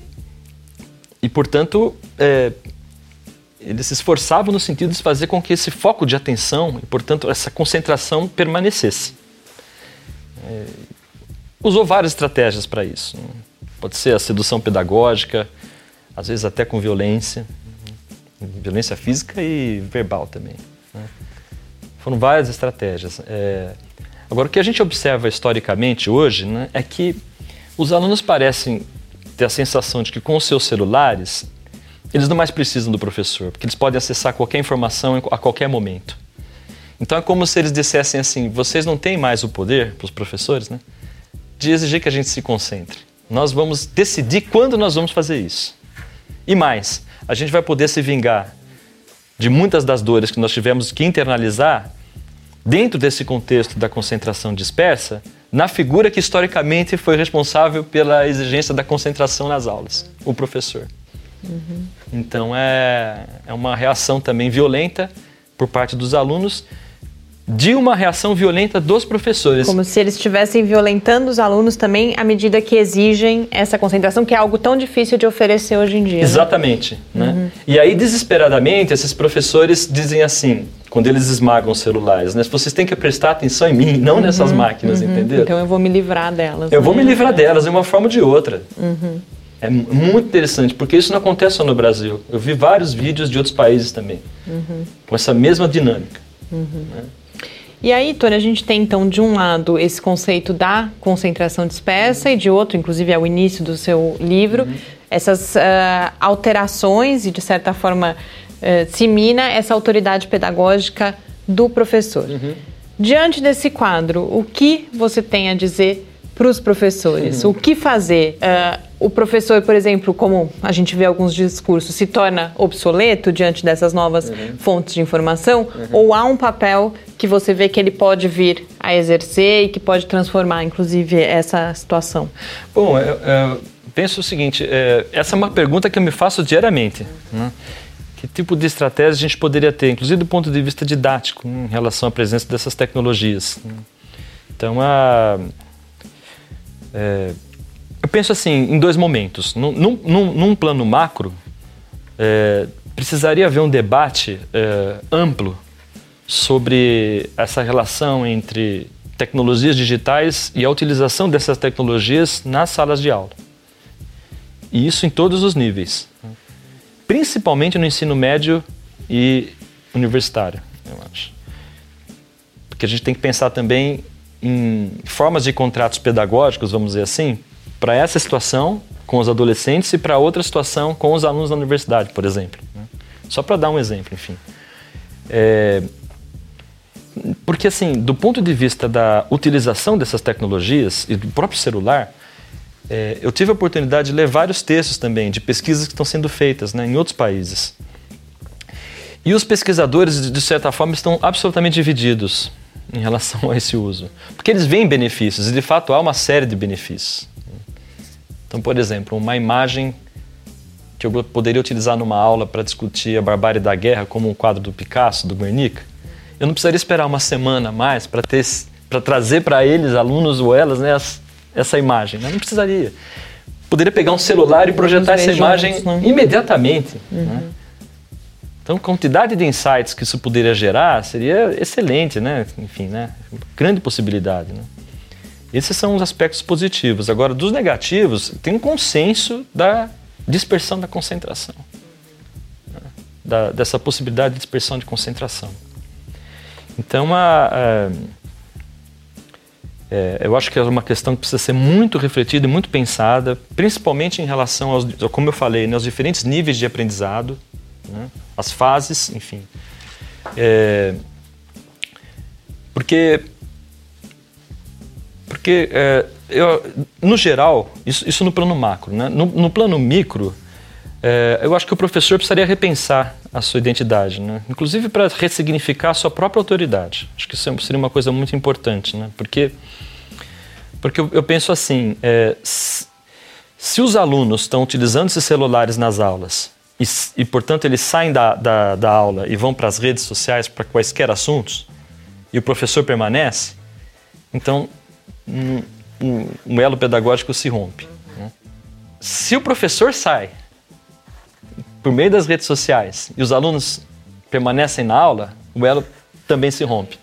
e, portanto, é, eles se esforçavam no sentido de fazer com que esse foco de atenção e, portanto, essa concentração permanecesse. É, usou várias estratégias para isso. Pode ser a sedução pedagógica, às vezes até com violência, violência física e verbal também. Né? Foram várias estratégias. É, agora, o que a gente observa historicamente hoje né, é que os alunos parecem ter a sensação de que com os seus celulares eles não mais precisam do professor, porque eles podem acessar qualquer informação a qualquer momento. Então é como se eles dissessem assim: vocês não têm mais o poder, para os professores, né, de exigir que a gente se concentre. Nós vamos decidir quando nós vamos fazer isso. E mais, a gente vai poder se vingar de muitas das dores que nós tivemos que internalizar dentro desse contexto da concentração dispersa, na figura que historicamente foi responsável pela exigência da concentração nas aulas, o professor. Uhum. Então é, é uma reação também violenta por parte dos alunos de uma reação violenta dos professores. Como se eles estivessem violentando os alunos também à medida que exigem essa concentração, que é algo tão difícil de oferecer hoje em dia. Né? Exatamente. Né? Uhum. E aí, desesperadamente, esses professores dizem assim, quando eles esmagam os celulares, né? Vocês têm que prestar atenção em mim, não uhum, nessas máquinas, uhum. entendeu? Então eu vou me livrar delas. Eu né? vou me livrar delas de uma forma ou de outra. Uhum. É muito interessante, porque isso não acontece só no Brasil. Eu vi vários vídeos de outros países também, uhum. com essa mesma dinâmica. Uhum. Né? E aí, Tony, a gente tem então, de um lado, esse conceito da concentração dispersa e de outro, inclusive é o início do seu livro, uhum. essas uh, alterações e, de certa forma, uh, se mina essa autoridade pedagógica do professor. Uhum. Diante desse quadro, o que você tem a dizer para os professores? Uhum. O que fazer? Uh, o professor, por exemplo, como a gente vê alguns discursos, se torna obsoleto diante dessas novas uhum. fontes de informação? Uhum. Ou há um papel que você vê que ele pode vir a exercer e que pode transformar, inclusive, essa situação? Bom, eu, eu penso o seguinte: é, essa é uma pergunta que eu me faço diariamente. Né? Que tipo de estratégia a gente poderia ter, inclusive do ponto de vista didático, em relação à presença dessas tecnologias? Então, a. É, eu penso assim, em dois momentos. Num, num, num plano macro, é, precisaria haver um debate é, amplo sobre essa relação entre tecnologias digitais e a utilização dessas tecnologias nas salas de aula. E isso em todos os níveis, principalmente no ensino médio e universitário, eu acho. Porque a gente tem que pensar também em formas de contratos pedagógicos, vamos dizer assim, para essa situação com os adolescentes e para outra situação com os alunos da universidade, por exemplo. Né? Só para dar um exemplo, enfim. É, porque, assim, do ponto de vista da utilização dessas tecnologias e do próprio celular, é, eu tive a oportunidade de ler vários textos também de pesquisas que estão sendo feitas né, em outros países. E os pesquisadores, de certa forma, estão absolutamente divididos em relação a esse uso. Porque eles veem benefícios, e de fato há uma série de benefícios. Então, por exemplo, uma imagem que eu poderia utilizar numa aula para discutir a barbárie da guerra, como um quadro do Picasso, do Guernica, eu não precisaria esperar uma semana a mais para ter para trazer para eles, alunos ou elas, né, essa imagem. Né? Não precisaria. Poderia pegar um celular e projetar essa imagem juntos, né? imediatamente. Uhum. Né? Então, a quantidade de insights que isso poderia gerar seria excelente, né? Enfim, né? Grande possibilidade, né? Esses são os aspectos positivos. Agora, dos negativos, tem um consenso da dispersão da concentração. Né? Da, dessa possibilidade de dispersão de concentração. Então, a, a, é, eu acho que é uma questão que precisa ser muito refletida e muito pensada, principalmente em relação aos, como eu falei, né, aos diferentes níveis de aprendizado, né, as fases, enfim. É, porque porque, é, eu, no geral, isso, isso, no plano macro, né? no, no plano micro, é, eu acho que o professor precisaria repensar a sua identidade, né? inclusive para ressignificar a sua própria autoridade. Acho que isso é, seria uma coisa muito importante, né? porque, porque eu, eu penso assim: é, se, os alunos estão utilizando esses celulares nas aulas e, e portanto, eles saem da, da, da aula e vão para as redes sociais para quaisquer assuntos, e o professor permanece, então um, um, elo pedagógico se rompe. Né? Se o professor sai por meio das redes sociais e os alunos permanecem na aula, o elo também se rompe.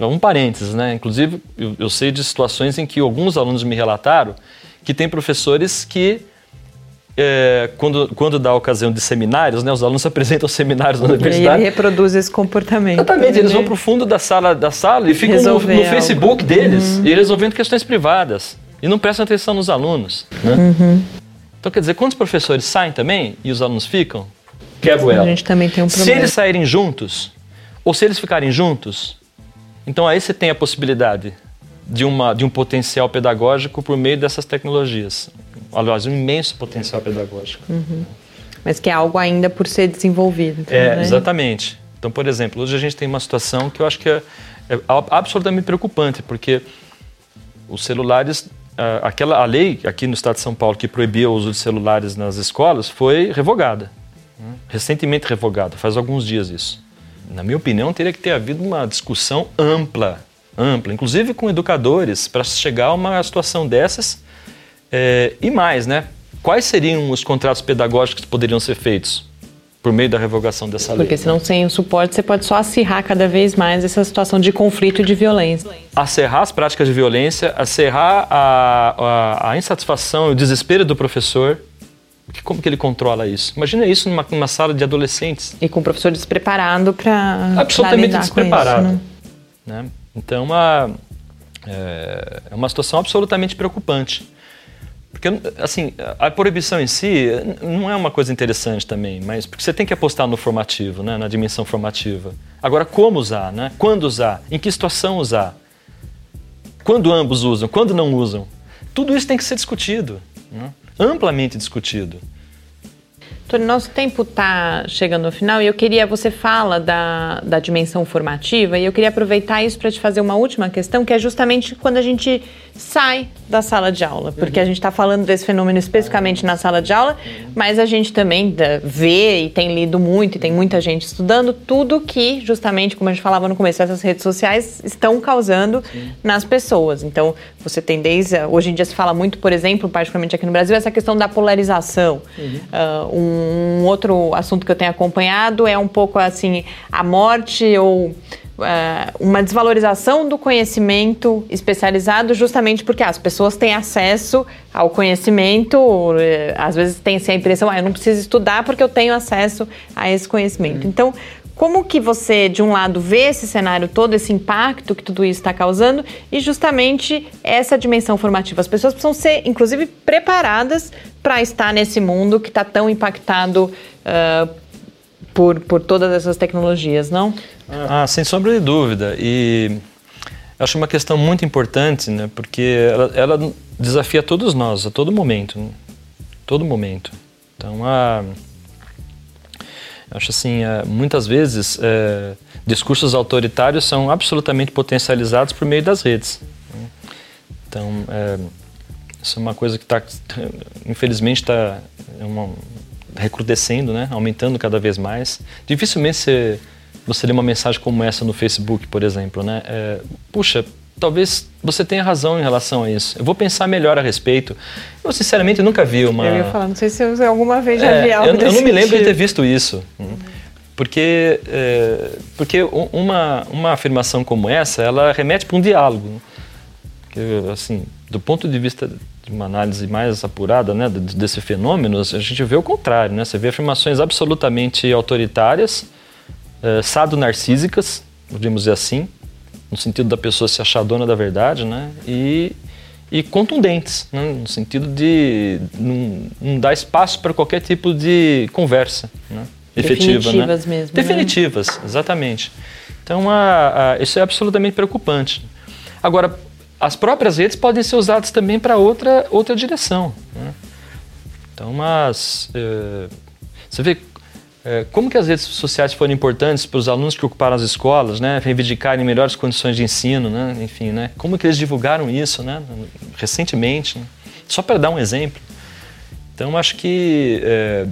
Um parênteses, né? Inclusive, eu, eu sei de situações em que alguns alunos me relataram que tem professores que é, quando, quando dá a ocasião de seminários, né, os alunos apresentam seminários na universidade. E ele reproduz esse comportamento. Exatamente, eles vão para o fundo da sala, da sala e ficam no, no Facebook deles uhum. e resolvendo questões privadas. E não prestam atenção nos alunos. Né? Uhum. Então, quer dizer, quantos professores saem também e os alunos ficam? Quebra ela. A gente também tem um problema. Se eles saírem juntos, ou se eles ficarem juntos, então aí você tem a possibilidade de, uma, de um potencial pedagógico por meio dessas tecnologias. Aliás, um imenso potencial pedagógico. Uhum. Mas que é algo ainda por ser desenvolvido. Então, é, né? exatamente. Então, por exemplo, hoje a gente tem uma situação que eu acho que é, é absolutamente preocupante, porque os celulares aquela a lei aqui no estado de São Paulo que proibia o uso de celulares nas escolas foi revogada. Né? Recentemente revogada, faz alguns dias isso. Na minha opinião, teria que ter havido uma discussão ampla, ampla, inclusive com educadores, para chegar a uma situação dessas. É, e mais, né? Quais seriam os contratos pedagógicos que poderiam ser feitos? por meio da revogação dessa lei. Porque senão, sem o suporte, você pode só acirrar cada vez mais essa situação de conflito e de violência. Acerrar as práticas de violência, acerrar a, a, a insatisfação e o desespero do professor. Como que ele controla isso? Imagina isso numa, numa sala de adolescentes. E com o professor despreparado para. Absolutamente despreparado. Isso, né? Né? Então, uma, é, é uma situação absolutamente preocupante. Porque, assim, a proibição em si não é uma coisa interessante também, mas porque você tem que apostar no formativo, né, na dimensão formativa. Agora, como usar, né? Quando usar? Em que situação usar? Quando ambos usam? Quando não usam? Tudo isso tem que ser discutido, né? amplamente discutido. Nosso tempo está chegando ao final e eu queria, você fala da, da dimensão formativa e eu queria aproveitar isso para te fazer uma última questão, que é justamente quando a gente sai da sala de aula, porque uhum. a gente está falando desse fenômeno especificamente na sala de aula, mas a gente também vê e tem lido muito e tem muita gente estudando tudo que, justamente, como a gente falava no começo, essas redes sociais estão causando Sim. nas pessoas. Então, você tem desde. Hoje em dia se fala muito, por exemplo, particularmente aqui no Brasil, essa questão da polarização. Uhum. Uh, um outro assunto que eu tenho acompanhado é um pouco assim, a morte ou é, uma desvalorização do conhecimento especializado justamente porque as pessoas têm acesso ao conhecimento, é, às vezes tem assim, a impressão, ah, eu não preciso estudar porque eu tenho acesso a esse conhecimento. Então, como que você, de um lado, vê esse cenário todo, esse impacto que tudo isso está causando e justamente essa dimensão formativa? As pessoas precisam ser, inclusive, preparadas para estar nesse mundo que está tão impactado uh, por, por todas essas tecnologias, não? Ah, sem sombra de dúvida. E acho uma questão muito importante, né? Porque ela, ela desafia todos nós a todo momento, né? todo momento. Então, a, acho assim, é, muitas vezes é, discursos autoritários são absolutamente potencializados por meio das redes. Né? Então, é, isso é uma coisa que está, infelizmente, está é recrudescendo, né? aumentando cada vez mais. Dificilmente você você lê uma mensagem como essa no Facebook, por exemplo, né? É, puxa, talvez você tenha razão em relação a isso. Eu vou pensar melhor a respeito. Eu, sinceramente, nunca vi uma... Eu ia falar, não sei se eu alguma vez já é, vi algo Eu, eu não me lembro de ter visto isso. Uhum. Porque, é, porque uma, uma afirmação como essa, ela remete para um diálogo. Né? Que, assim, do ponto de vista de uma análise mais apurada né, desse fenômeno, a gente vê o contrário. Né? Você vê afirmações absolutamente autoritárias, uh, sado-narcísicas, podemos dizer assim, no sentido da pessoa se achar dona da verdade, né? E, e contundentes, né? no sentido de não, não dar espaço para qualquer tipo de conversa né? efetiva. Definitivas né? mesmo. Né? Definitivas, né? exatamente. Então, a, a, isso é absolutamente preocupante. Agora, as próprias redes podem ser usadas também para outra, outra direção. Né? Então, mas é, você vê como que as redes sociais foram importantes para os alunos que ocuparam as escolas, né, reivindicarem melhores condições de ensino, né, enfim, né, como que eles divulgaram isso, né, recentemente, né, só para dar um exemplo. Então, acho que é,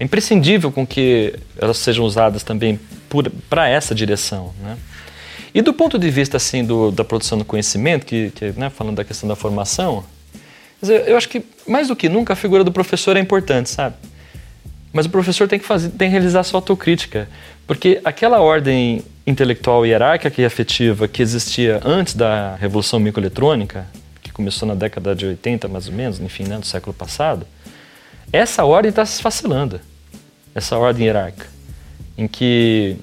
é imprescindível com que elas sejam usadas também para essa direção, né. E do ponto de vista assim do, da produção do conhecimento, que, que né, falando da questão da formação, eu acho que mais do que nunca a figura do professor é importante, sabe? Mas o professor tem que fazer, tem que realizar sua autocrítica, porque aquela ordem intelectual hierárquica e afetiva que existia antes da revolução microeletrônica, que começou na década de 80 mais ou menos, enfim, né, do século passado, essa ordem está se esfacelando, essa ordem hierárquica, em que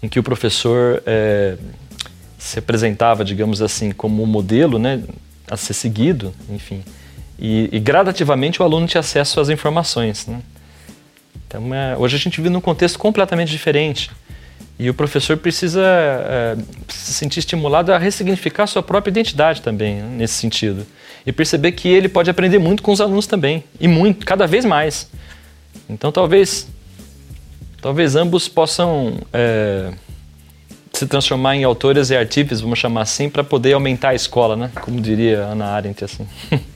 em que o professor é, se apresentava, digamos assim, como um modelo né, a ser seguido, enfim, e, e gradativamente o aluno tinha acesso às informações. Né? Então, é, hoje a gente vive num contexto completamente diferente. E o professor precisa é, se sentir estimulado a ressignificar sua própria identidade também, né, nesse sentido. E perceber que ele pode aprender muito com os alunos também, e muito, cada vez mais. Então, talvez talvez ambos possam é, se transformar em autores e artífices, vamos chamar assim, para poder aumentar a escola, né? Como diria Ana Arendt, assim.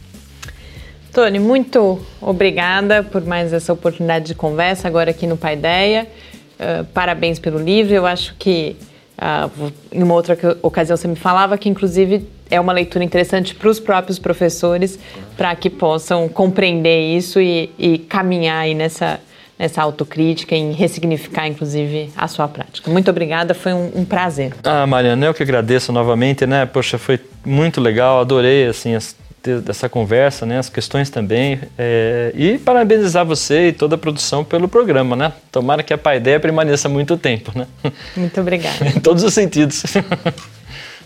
Tony, muito obrigada por mais essa oportunidade de conversa agora aqui no Paideia. Uh, parabéns pelo livro. Eu acho que uh, em uma outra ocasião você me falava que, inclusive, é uma leitura interessante para os próprios professores, para que possam compreender isso e, e caminhar aí nessa, nessa autocrítica, em ressignificar, inclusive, a sua prática. Muito obrigada, foi um, um, prazer. Ah, Mariana, eu que agradeço novamente, né? Poxa, foi muito legal, adorei, assim, as, dessa conversa, né? As questões também. É, e parabenizar você e toda a produção pelo programa, né? Tomara que a Paideia permaneça muito tempo, né? Muito obrigada. em todos os sentidos.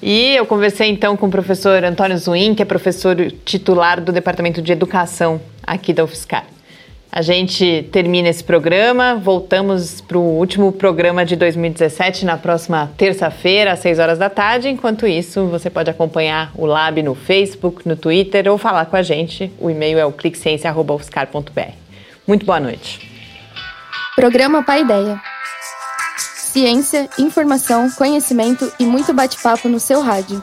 E eu conversei então com o professor Antônio Zuin, que é professor titular do Departamento de Educação aqui da UFSCar. A gente termina esse programa, voltamos para o último programa de 2017 na próxima terça-feira, às 6 horas da tarde. Enquanto isso, você pode acompanhar o Lab no Facebook, no Twitter ou falar com a gente. O e-mail é o cliqueciência.ufscar.br. Muito boa noite. Programa Pai Ideia. Ciência, informação, conhecimento e muito bate-papo no seu rádio.